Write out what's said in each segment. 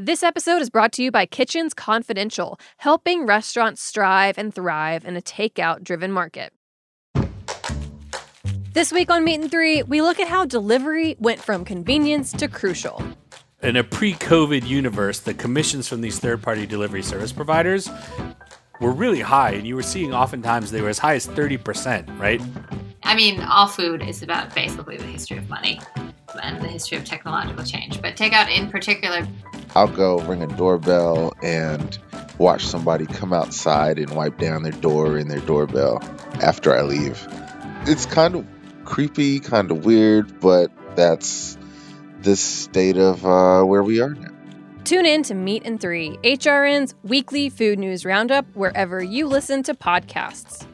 This episode is brought to you by Kitchens Confidential, helping restaurants strive and thrive in a takeout driven market. This week on Meat and Three, we look at how delivery went from convenience to crucial. In a pre COVID universe, the commissions from these third party delivery service providers were really high, and you were seeing oftentimes they were as high as 30%, right? I mean, all food is about basically the history of money and the history of technological change, but takeout in particular. I'll go ring a doorbell and watch somebody come outside and wipe down their door and their doorbell after I leave. It's kind of creepy, kind of weird, but that's the state of uh, where we are now. Tune in to Meat and Three, HRN's weekly food news roundup, wherever you listen to podcasts.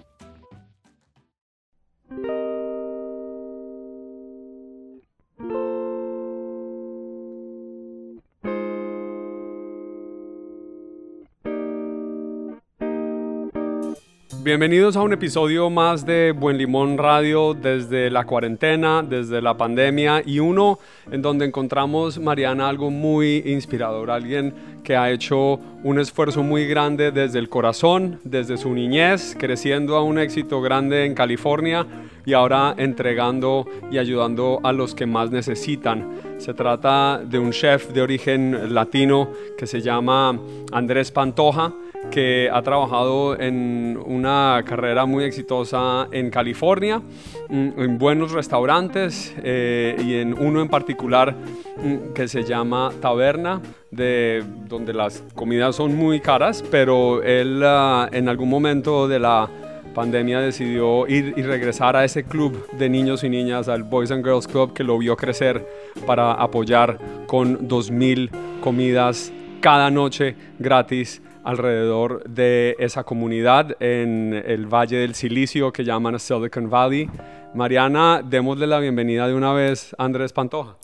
Bienvenidos a un episodio más de Buen Limón Radio desde la cuarentena, desde la pandemia y uno en donde encontramos, Mariana, algo muy inspirador, alguien que ha hecho un esfuerzo muy grande desde el corazón, desde su niñez, creciendo a un éxito grande en California y ahora entregando y ayudando a los que más necesitan. Se trata de un chef de origen latino que se llama Andrés Pantoja que ha trabajado en una carrera muy exitosa en California, mm, en buenos restaurantes eh, y en uno en particular mm, que se llama Taberna, de, donde las comidas son muy caras, pero él ah, en algún momento de la pandemia decidió ir y regresar a ese club de niños y niñas, al Boys and Girls Club, que lo vio crecer para apoyar con 2.000 comidas cada noche gratis alrededor de esa comunidad en el Valle del Silicio que llaman Silicon Valley. Mariana, démosle la bienvenida de una vez a Andrés Pantoja.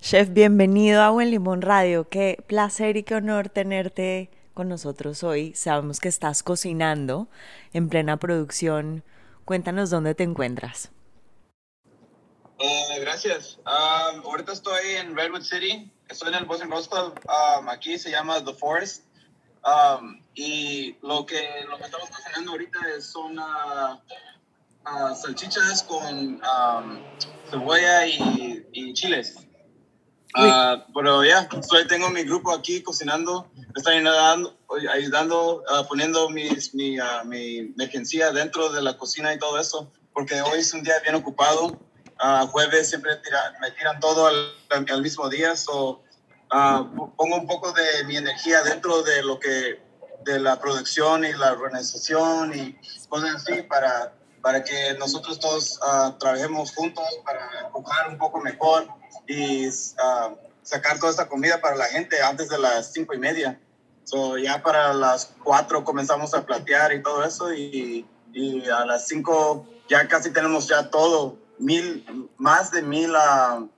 Chef, bienvenido a Buen Limón Radio. Qué placer y qué honor tenerte con nosotros hoy. Sabemos que estás cocinando en plena producción. Cuéntanos dónde te encuentras. Uh, gracias. Um, ahorita estoy en Redwood City. Estoy en el Boston Rose Club. Um, aquí se llama The Forest. Um, y lo que, lo que estamos cocinando ahorita es, son uh, uh, salchichas con um, cebolla y, y chiles. Uh, pero ya, yeah, tengo mi grupo aquí cocinando, me están ayudando, ayudando poniendo mis, mi, mi mercancía dentro de la cocina y todo eso, porque hoy es un día bien ocupado. Jueves siempre tira, me tiran todo al, al mismo día, so uh, pongo un poco de mi energía dentro de lo que, de la producción y la organización y cosas así para, para que nosotros todos uh, trabajemos juntos para empujar un poco mejor y uh, sacar toda esta comida para la gente antes de las cinco y media. So, ya para las cuatro comenzamos a platear y todo eso y, y a las cinco ya casi tenemos ya todo, mil, más de mil uh,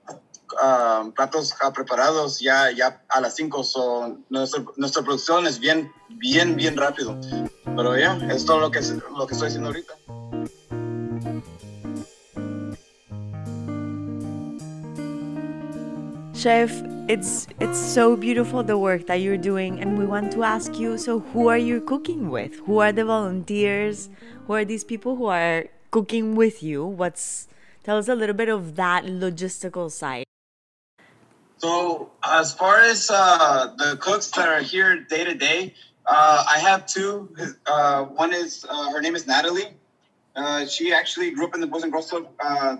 uh, platos uh, preparados ya, ya a las 5. So, nuestra, nuestra producción es bien, bien, bien rápido. Pero ya, yeah, es todo lo que, lo que estoy haciendo ahorita. Chef, it's it's so beautiful the work that you're doing and we want to ask you so who are you cooking with? Who are the volunteers? Who are these people who are cooking with you? What's tell us a little bit of that logistical side. So as far as uh, the cooks that are here day to day, uh, I have two. Uh, one is uh, her name is Natalie. Uh, she actually grew up in the Boys and Girls Club,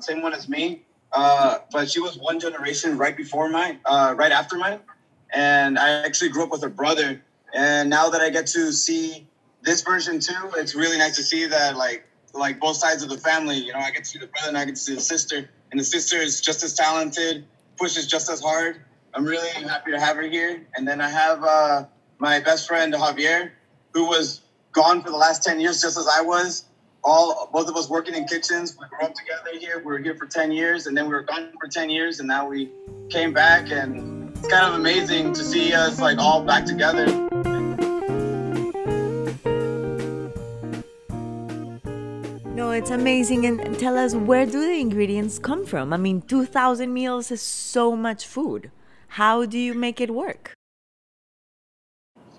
same one as me. but she was one generation right before mine, right after mine, and I actually grew up with her brother. And now that I get to see this version too, it's really nice to see that like like both sides of the family. You know, I get to see the brother and I get to see the sister, and the sister is just as talented pushes just as hard. I'm really happy to have her here. And then I have uh, my best friend Javier, who was gone for the last 10 years, just as I was. All both of us working in kitchens. We grew up together here. We were here for 10 years, and then we were gone for 10 years, and now we came back. And it's kind of amazing to see us like all back together. It's amazing. And tell us, where do the ingredients come from? I mean, 2,000 meals is so much food. How do you make it work?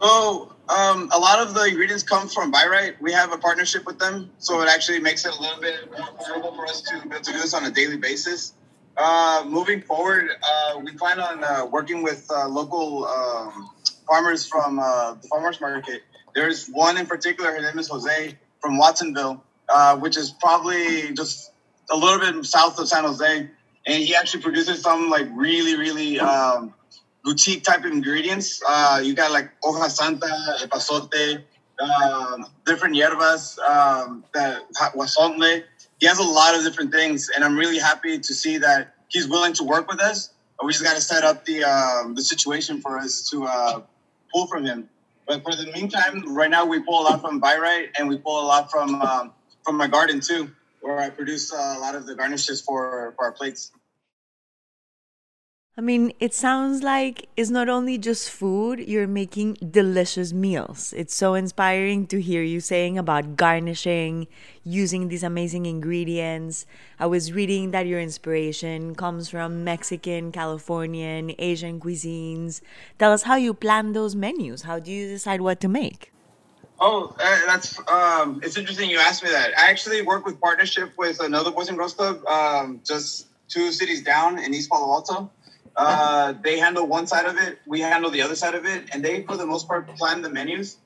So um, a lot of the ingredients come from Bi-Rite. We have a partnership with them, so it actually makes it a little bit more affordable for us to to do this on a daily basis. Uh, moving forward, uh, we plan on uh, working with uh, local um, farmers from uh, the farmers market. There's one in particular. Her name is Jose from Watsonville, uh, which is probably just a little bit south of San Jose, and he actually produces some like really, really um, boutique type ingredients. Uh, you got like hoja santa, epazote, um, different hierbas, um, that. He has a lot of different things, and I'm really happy to see that he's willing to work with us. We just got to set up the um, the situation for us to uh, pull from him. But for the meantime, right now we pull a lot from Bi-Rite, and we pull a lot from um, from my garden too, where I produce uh, a lot of the garnishes for for our plates. I mean, it sounds like it's not only just food, you're making delicious meals. It's so inspiring to hear you saying about garnishing, using these amazing ingredients. I was reading that your inspiration comes from Mexican, Californian, Asian cuisines. Tell us how you plan those menus. How do you decide what to make? Oh, uh, that's um, it's interesting you asked me that. I actually work with partnership with another Boys and Girls Club, um, just two cities down in East Palo Alto. Uh, they handle one side of it, we handle the other side of it, and they, for the most part, plan the menus.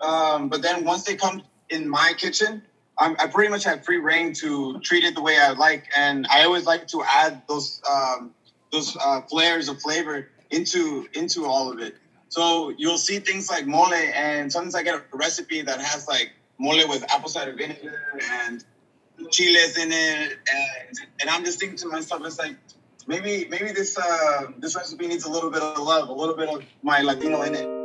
Um, but then once they come in my kitchen, I'm, I pretty much have free reign to treat it the way I like, and I always like to add those um, those uh, flares of flavor into into all of it. So you'll see things like mole, and sometimes I get a recipe that has like mole with apple cider vinegar and chiles in it, and and I'm just thinking to myself, it's like maybe maybe this uh, this recipe needs a little bit of love, a little bit of my Latino in it.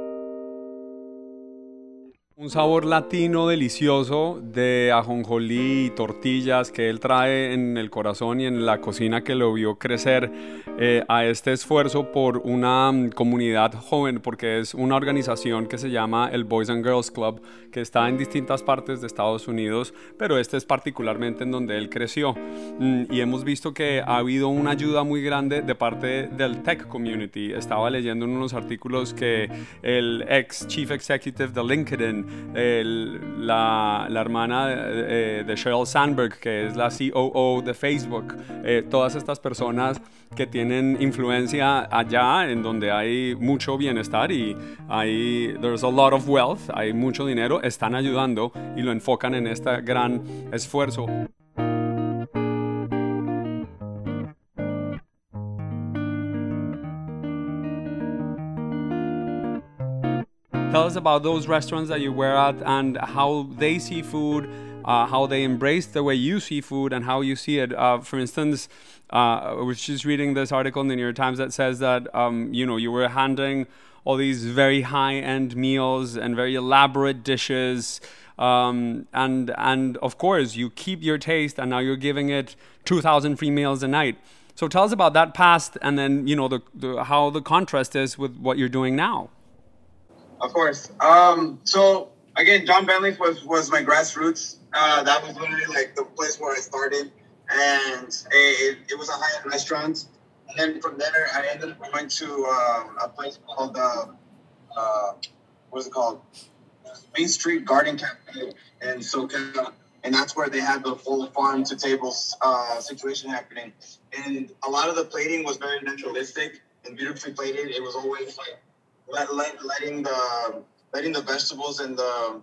Un sabor latino delicioso de ajonjolí y tortillas que él trae en el corazón y en la cocina que lo vio crecer eh, a este esfuerzo por una mm, comunidad joven, porque es una organización que se llama el Boys and Girls Club, que está en distintas partes de Estados Unidos, pero este es particularmente en donde él creció. Mm, y hemos visto que ha habido una ayuda muy grande de parte del tech community. Estaba leyendo en unos artículos que el ex chief executive de LinkedIn, el- la, la hermana de, de Sheryl Sandberg, que es la COO de Facebook, eh, todas estas personas que tienen influencia allá en donde hay mucho bienestar y hay there's a lot of wealth, hay mucho dinero, están ayudando y lo enfocan en este gran esfuerzo. Tell us about those restaurants that you were at and how they see food, uh, how they embrace the way you see food, and how you see it. Uh, for instance, uh, I was just reading this article in the New York Times that says that um, you know you were handing all these very high-end meals and very elaborate dishes, um, and and of course you keep your taste, and now you're giving it two thousand free meals a night. So tell us about that past, and then you know the, the how the contrast is with what you're doing now. Of course. Um, so again, John Bentley was was my grassroots. Uh, that was literally like the place where I started, and it, it was a high end restaurant. And then from there, I ended up going to um, a place called uh, uh, what is it called? Main Street Garden Cafe in SoCal, and that's where they had the full farm to tables uh, situation happening. And a lot of the plating was very naturalistic and beautifully plated. It was always like let, let, letting the letting the vegetables and the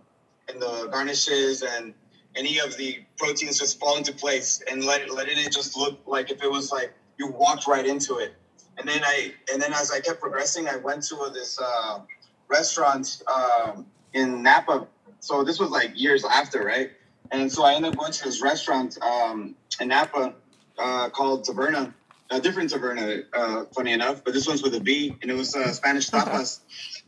and the garnishes and any of the proteins just fall into place and let letting it just look like if it was like you walked right into it. And then I and then as I kept progressing, I went to this uh, restaurant um, in Napa. So this was like years after, right? And so I ended up going to this restaurant um, in Napa uh, called Taberna, a different taverna, uh, funny enough, but this one's with a B, and it was uh, Spanish tapas.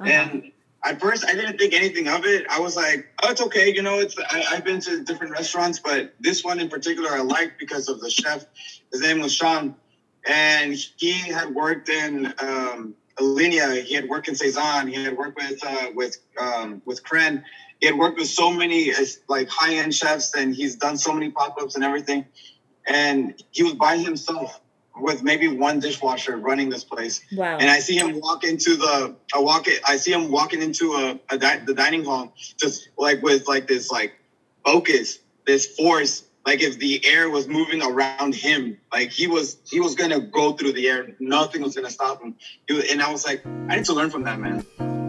And at first, I didn't think anything of it. I was like, "Oh, it's okay." You know, it's I, I've been to different restaurants, but this one in particular I liked because of the chef. His name was Sean, and he had worked in um, Alinea. He had worked in Saison. He had worked with uh, with um, with Crenn. He had worked with so many uh, like high end chefs, and he's done so many pop ups and everything. And he was by himself. With maybe one dishwasher running this place. Wow. And I see him walk into the I walk it I see him walking into a, a di- the dining hall just like with like this like focus, this force. Like if the air was moving around him, like he was he was gonna go through the air. Nothing was gonna stop him. And I was like, I need to learn from that man.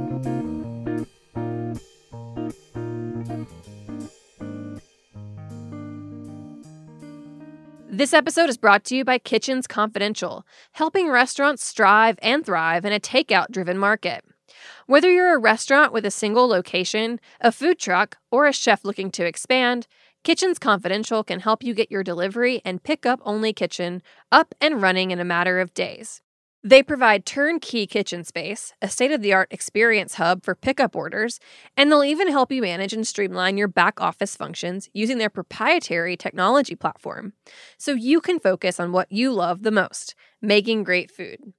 This episode is brought to you by Kitchens Confidential, helping restaurants strive and thrive in a takeout driven market. Whether you're a restaurant with a single location, a food truck, or a chef looking to expand, Kitchens Confidential can help you get your delivery and pick up only kitchen up and running in a matter of days. They provide turnkey kitchen space, a state of the art experience hub for pickup orders, and they'll even help you manage and streamline your back office functions using their proprietary technology platform so you can focus on what you love the most making great food.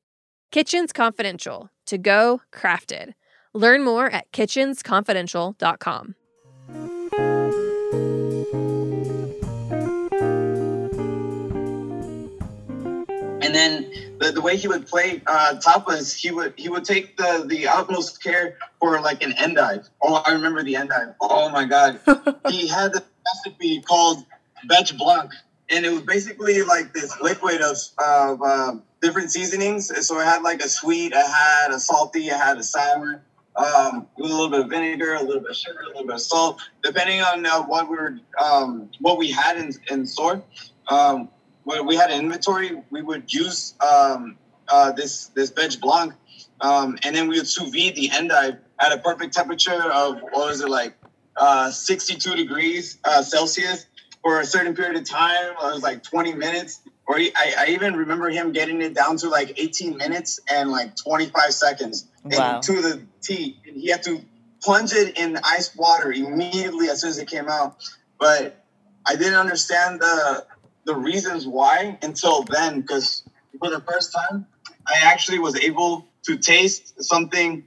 Kitchens Confidential, to go crafted. Learn more at kitchensconfidential.com. then the, the way he would play uh, tapas, he would he would take the the utmost care for like an endive. Oh, I remember the endive. Oh my god, he had the recipe called Betch Blanc, and it was basically like this liquid of of uh, different seasonings. So it had like a sweet, it had a salty, it had a sour. Um, with a little bit of vinegar, a little bit of sugar, a little bit of salt, depending on uh, what we were, um, what we had in, in store. Um, when we had an inventory, we would use um, uh, this this veg blanc, um, and then we would sous vide the endive at a perfect temperature of what was it like, uh, 62 degrees uh, Celsius for a certain period of time. It was like 20 minutes, or he, I, I even remember him getting it down to like 18 minutes and like 25 seconds Wow. to the T. And he had to plunge it in ice water immediately as soon as it came out. But I didn't understand the the reasons why until then because for the first time I actually was able to taste something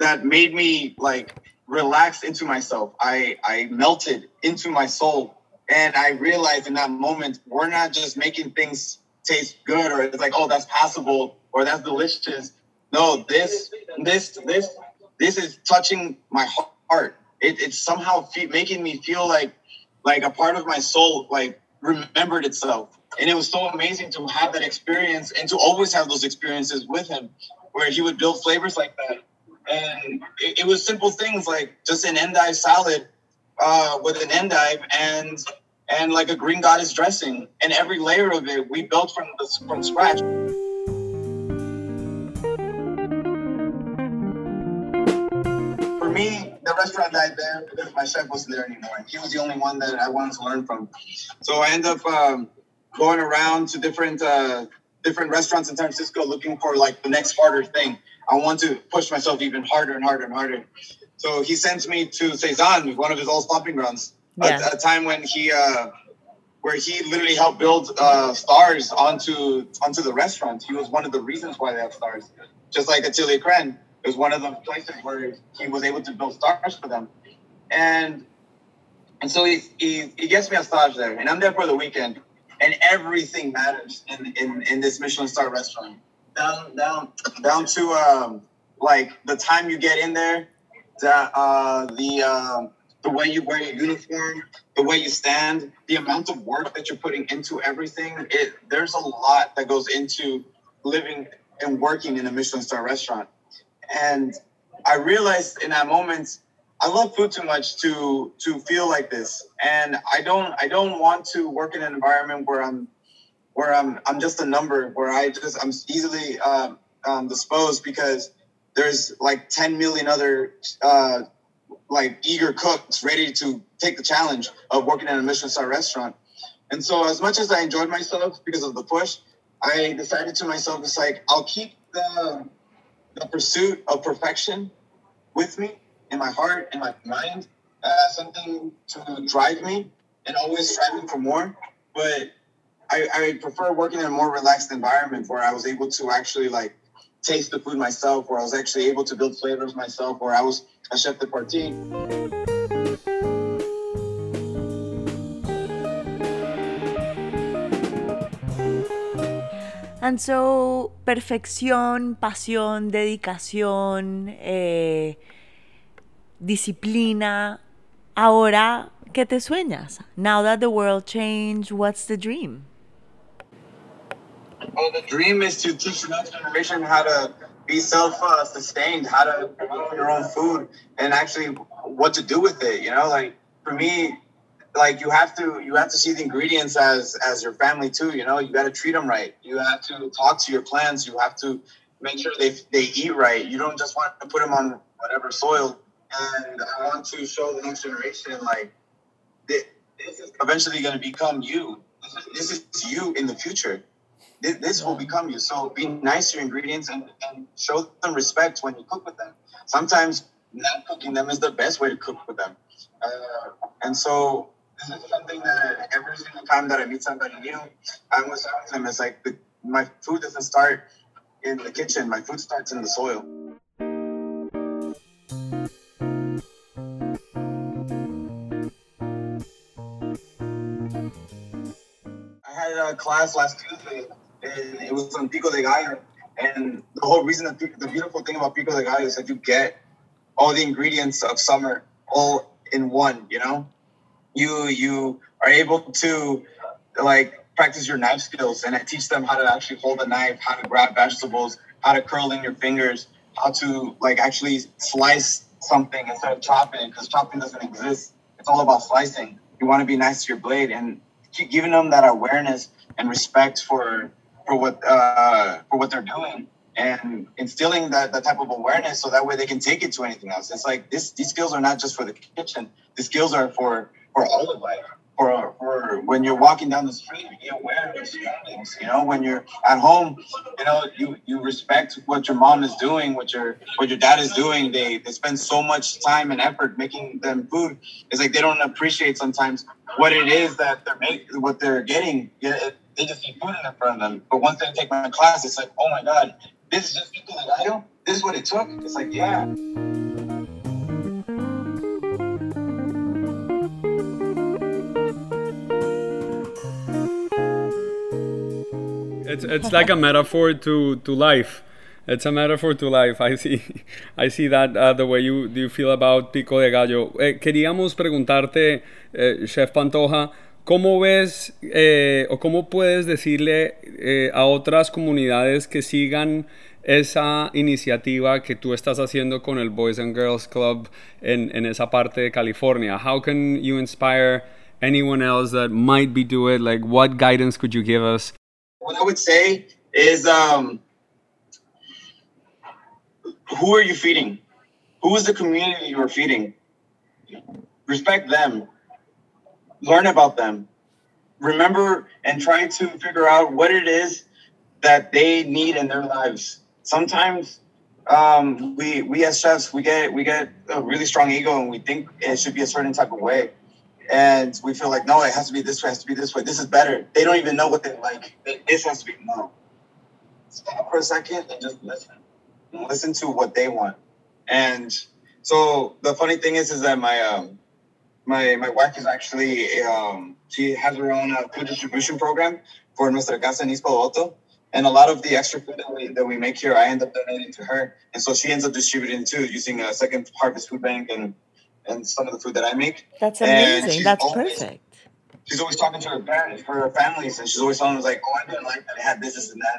that made me like relax into myself. I I melted into my soul and I realized in that moment we're not just making things taste good or it's like oh that's passable or that's delicious. No, this this this this is touching my heart. It, it's somehow fe- making me feel like like a part of my soul like remembered itself. And it was so amazing to have that experience and to always have those experiences with him where he would build flavors like that. And it, it was simple things like just an endive salad uh, with an endive and and like a green goddess dressing. And every layer of it we built from the, from scratch restaurant died there because my chef wasn't there anymore. He was the only one that I wanted to learn from. So I ended up um, going around to different uh, different restaurants in San Francisco looking for like the next harder thing. I want to push myself even harder and harder and harder. So he sends me to Saison, one of his old stomping grounds, Yeah. a, a time when he uh, where he literally helped build uh, stars onto onto the restaurant. He was one of the reasons why they have stars. Just like Atelier Crenn it was one of the places where he was able to build stars for them. And and so he, he, he gets me a stage there, and I'm there for the weekend, and everything matters in, in, in this Michelin star restaurant. Down down down to um, like the time you get in there, the uh, the um, the way you wear your uniform, the way you stand, the amount of work that you're putting into everything. It there's a lot that goes into living and working in a Michelin star restaurant. And I realized in that moment, I love food too much to to feel like this. And I don't I don't want to work in an environment where I'm where I'm I'm just a number, where I just I'm easily um, um, disposed because there's like 10 million other uh, like eager cooks ready to take the challenge of working in a Michelin star restaurant. And so as much as I enjoyed myself because of the push, I decided to myself, it's like I'll keep the the pursuit of perfection with me in my heart in my mind as something to drive me and always striving for more. But I, I prefer working in a more relaxed environment where I was able to actually like taste the food myself, where I was actually able to build flavors myself, where I was a chef de partie. And so, perfección, pasión, dedicación, eh, disciplina. Ahora, ¿qué te sueñas? Now that the world changed, what's the dream? Well, the dream is to teach the next generation how to be self-sustained, how to grow your own food, and actually what to do with it. You know, like for me, like you have to you have to see the ingredients as as your family too. You know, you got to treat them right. You have to talk to your plants. You have to make sure they they eat right. You don't just want to put them on whatever soil. And I want to show the next generation like this, this is eventually going to become you. This is, you in the future this, this will become you. So be nice to your ingredients and, and show them respect when you cook with them. Sometimes not cooking them is the best way to cook with them. Uh, and so this is something that every single time that I meet somebody new, I always tell them it's like the, my food doesn't start in the kitchen. My food starts in the soil. I had a class last Tuesday and it was on Pico de Gallo. And the whole reason, that, the beautiful thing about Pico de Gallo is that you get all the ingredients of summer all in one. You know, you you are able to like practice your knife skills and teach them how to actually hold a knife, how to grab vegetables, how to curl in your fingers, how to like actually slice something instead of chopping because chopping doesn't exist. It's all about slicing. You want to be nice to your blade and keep giving them that awareness and respect for for what uh, for what they're doing and instilling that, that type of awareness so that way they can take it to anything else. It's like this these skills are not just for the kitchen. The skills are for for all of life. For, for when you're walking down the street, be aware of your surroundings. You know, when you're at home, you know, you, you respect what your mom is doing, what your what your dad is doing. They they spend so much time and effort making them food. It's like they don't appreciate sometimes what it is that they're making, what they're getting. They just see food in front of them. But once they take my class, it's like, oh my god, this is just Pico de Gallo? This is what it took? It's like, yeah. It's, like a metaphor to, to life. It's a metaphor to life. I see, I see that uh, the way you, you feel about Pico de Gallo. Eh, queríamos preguntarte, eh, Chef Pantoja, ¿cómo ves eh, o cómo puedes decirle a otras comunidades que sigan esa iniciativa que tú estás haciendo con el Boys and Girls Club en, en esa parte de California? How can you inspire anyone else that might be doing it? Like, what guidance could you give us? What I would say is, um, who are you feeding? Who is the community you are feeding? Respect them. Learn about them. Remember and try to figure out what it is that they need in their lives sometimes um, we we as chefs we get we get a really strong ego and we think it should be a certain type of way, and we feel like no, it has to be this way, it has to be this way. This is better. They don't even know what they like. This has to be no. Stop for a second and just listen. Listen to what they want. And so the funny thing is, is that my um, my my wife is actually um, she has her own uh, food distribution program for Nuestra Casa en East Alto and a lot of the extra food that we, that we make here, I end up donating to her, and so she ends up distributing too, using a second harvest food bank and and some of the food that I make. That's amazing. That's always, perfect. She's always talking to her parents, her families, and she's always telling them like, "Oh, I didn't like that. I had this, this, and that."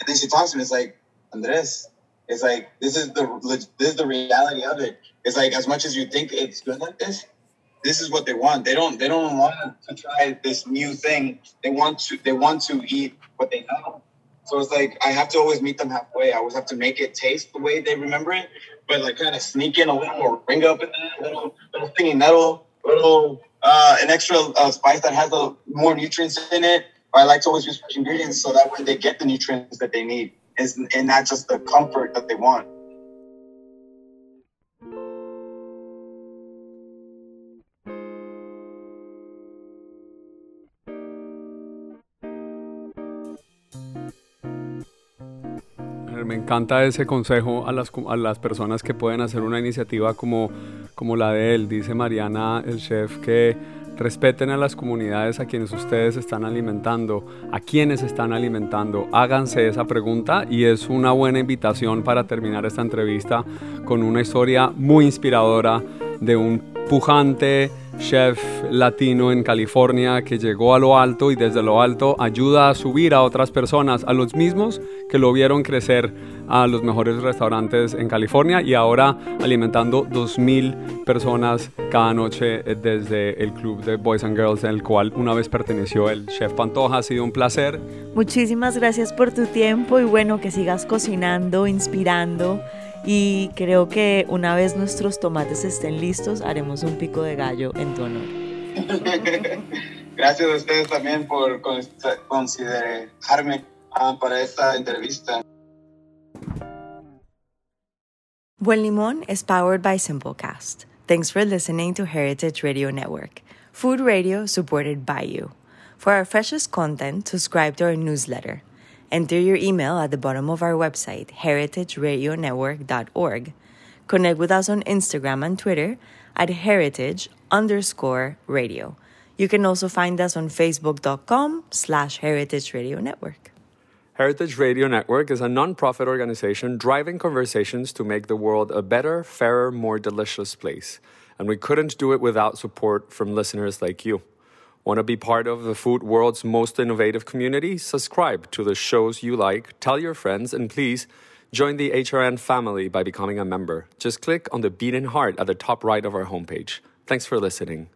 And then she talks to me. It's like, Andres, it's like this is the this is the reality of it. It's like as much as you think it's good like this, this is what they want. They don't they don't want to try this new thing. They want to they want to eat what they know. So it's like I have to always meet them halfway. I always have to make it taste the way they remember it, but like kind of sneak in a little more ring up in a little little thingy nettle, little uh, an extra uh, spice that has a, more nutrients in it. I like to always use fresh ingredients so that way they get the nutrients that they need, and, and not just the comfort that they want. Me encanta ese consejo a las, a las personas que pueden hacer una iniciativa como, como la de él. Dice Mariana, el chef, que respeten a las comunidades a quienes ustedes están alimentando, a quienes están alimentando. Háganse esa pregunta y es una buena invitación para terminar esta entrevista con una historia muy inspiradora de un pujante chef latino en California que llegó a lo alto y desde lo alto ayuda a subir a otras personas, a los mismos que lo vieron crecer a los mejores restaurantes en California y ahora alimentando 2.000 personas cada noche desde el club de Boys and Girls, en el cual una vez perteneció el chef Pantoja. Ha sido un placer. Muchísimas gracias por tu tiempo y bueno, que sigas cocinando, inspirando y creo que una vez nuestros tomates estén listos, haremos un pico de gallo en tu honor. Gracias a ustedes también por considerarme ah, para esta entrevista. Buen Limón is powered by Simplecast. Thanks for listening to Heritage Radio Network, food radio supported by you. For our freshest content, subscribe to our newsletter. Enter your email at the bottom of our website, heritageradionetwork.org. Connect with us on Instagram and Twitter at heritage underscore radio. You can also find us on facebook.com slash heritage radio network. Heritage Radio Network is a nonprofit organization driving conversations to make the world a better, fairer, more delicious place. And we couldn't do it without support from listeners like you. Want to be part of the food world's most innovative community? Subscribe to the shows you like, tell your friends, and please join the HRN family by becoming a member. Just click on the beating heart at the top right of our homepage. Thanks for listening.